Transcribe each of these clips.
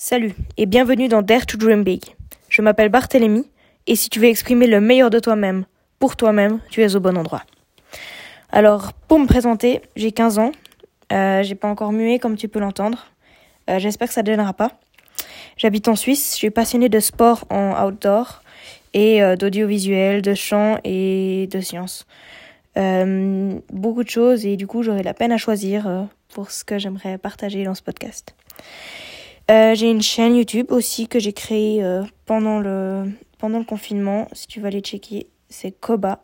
Salut et bienvenue dans Dare to Dream Big. Je m'appelle Barthélemy et si tu veux exprimer le meilleur de toi-même, pour toi-même, tu es au bon endroit. Alors, pour me présenter, j'ai 15 ans. Euh, j'ai pas encore mué comme tu peux l'entendre. Euh, j'espère que ça ne gênera pas. J'habite en Suisse. Je suis passionnée de sport en outdoor et euh, d'audiovisuel, de chant et de sciences. Beaucoup de choses et du coup j'aurai la peine à choisir pour ce que j'aimerais partager dans ce podcast. Euh, j'ai une chaîne YouTube aussi que j'ai créée euh, pendant le pendant le confinement. Si tu vas aller checker, c'est Koba.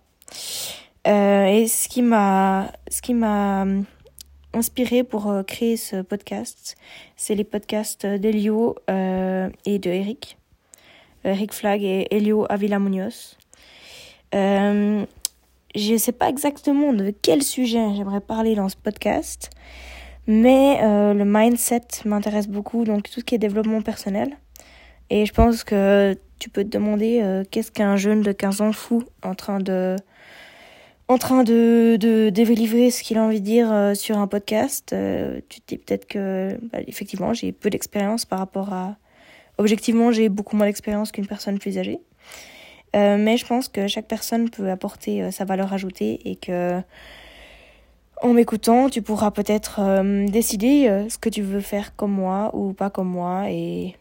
Euh, et ce qui m'a ce inspiré pour créer ce podcast, c'est les podcasts d'Elio et de Eric. Eric Flag et Elio Avila Munoz. Je sais pas exactement de quel sujet j'aimerais parler dans ce podcast, mais euh, le mindset m'intéresse beaucoup, donc tout ce qui est développement personnel. Et je pense que tu peux te demander euh, qu'est-ce qu'un jeune de 15 ans fou en train de en train de, de délivrer ce qu'il a envie de dire euh, sur un podcast. Euh, tu te dis peut-être que, bah, effectivement, j'ai peu d'expérience par rapport à... Objectivement, j'ai beaucoup moins d'expérience qu'une personne plus âgée. Euh, mais je pense que chaque personne peut apporter euh, sa valeur ajoutée et que en m'écoutant, tu pourras peut-être euh, décider euh, ce que tu veux faire comme moi ou pas comme moi et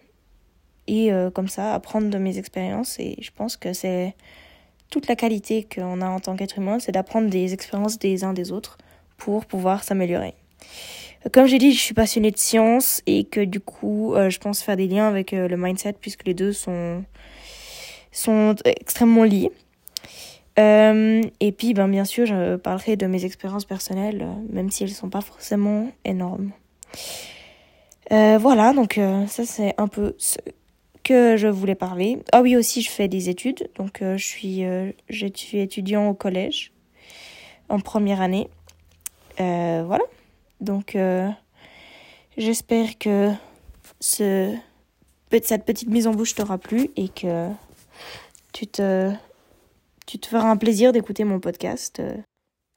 et euh, comme ça apprendre de mes expériences et je pense que c'est toute la qualité qu'on a en tant qu'être humain, c'est d'apprendre des expériences des uns des autres pour pouvoir s'améliorer. Comme j'ai dit, je suis passionnée de science et que du coup, je pense faire des liens avec le mindset puisque les deux sont sont extrêmement liés. Euh, et puis, ben, bien sûr, je parlerai de mes expériences personnelles, euh, même si elles ne sont pas forcément énormes. Euh, voilà, donc ça c'est un peu ce que je voulais parler. Ah oui, aussi, je fais des études. Donc, je, suis, je suis étudiant au collège en première année. Voilà. Donc, j'espère que ce, cette petite mise en bouche t'aura plu et que tu te, tu te feras un plaisir d'écouter mon podcast euh,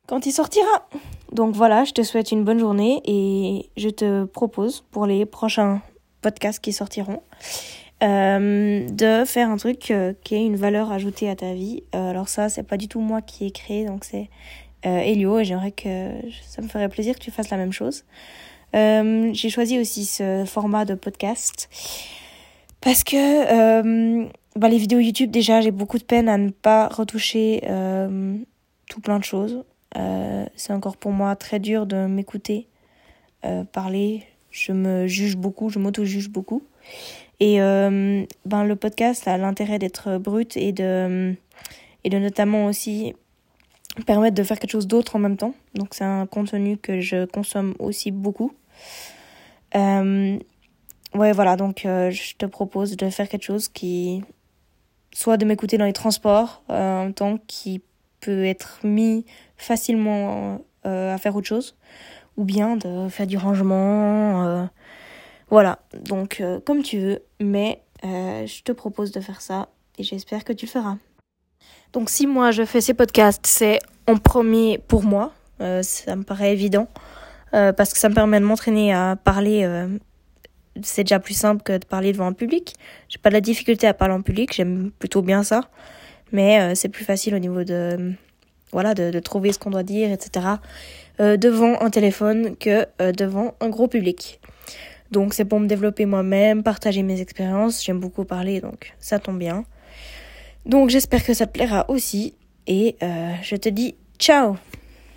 quand il sortira. Donc voilà, je te souhaite une bonne journée et je te propose pour les prochains podcasts qui sortiront euh, de faire un truc euh, qui ait une valeur ajoutée à ta vie. Alors ça, c'est pas du tout moi qui ai créé, donc c'est Elio et j'aimerais que ça me ferait plaisir que tu fasses la même chose. J'ai choisi aussi ce format de podcast parce que bah, les vidéos YouTube déjà j'ai beaucoup de peine à ne pas retoucher euh, tout plein de choses. Euh, c'est encore pour moi très dur de m'écouter euh, parler. Je me juge beaucoup, je m'auto-juge beaucoup. Et ben, le podcast a l'intérêt d'être brut et de, et de notamment aussi permettre de faire quelque chose d'autre en même temps. Donc c'est un contenu que je consomme aussi beaucoup. Ouais, voilà, donc je te propose de faire quelque chose qui soit de m'écouter dans les transports euh, en même temps qui peut être mis facilement euh, à faire autre chose ou bien de faire du rangement euh, voilà. Donc euh, comme tu veux mais euh, je te propose de faire ça et j'espère que tu le feras. Donc si moi je fais ces podcasts c'est en premier pour moi euh, ça me paraît évident euh, parce que ça me permet de m'entraîner à parler euh, c'est déjà plus simple que de parler devant un public. J'ai pas de la difficulté à parler en public j'aime plutôt bien ça. Mais euh, c'est plus facile au niveau de voilà de, trouver ce qu'on doit dire etc euh, devant un téléphone que euh, devant un gros public. Donc c'est pour me développer moi-même partager mes expériences. J'aime beaucoup parler donc ça tombe bien. Donc j'espère que ça te plaira aussi. Et je te dis ciao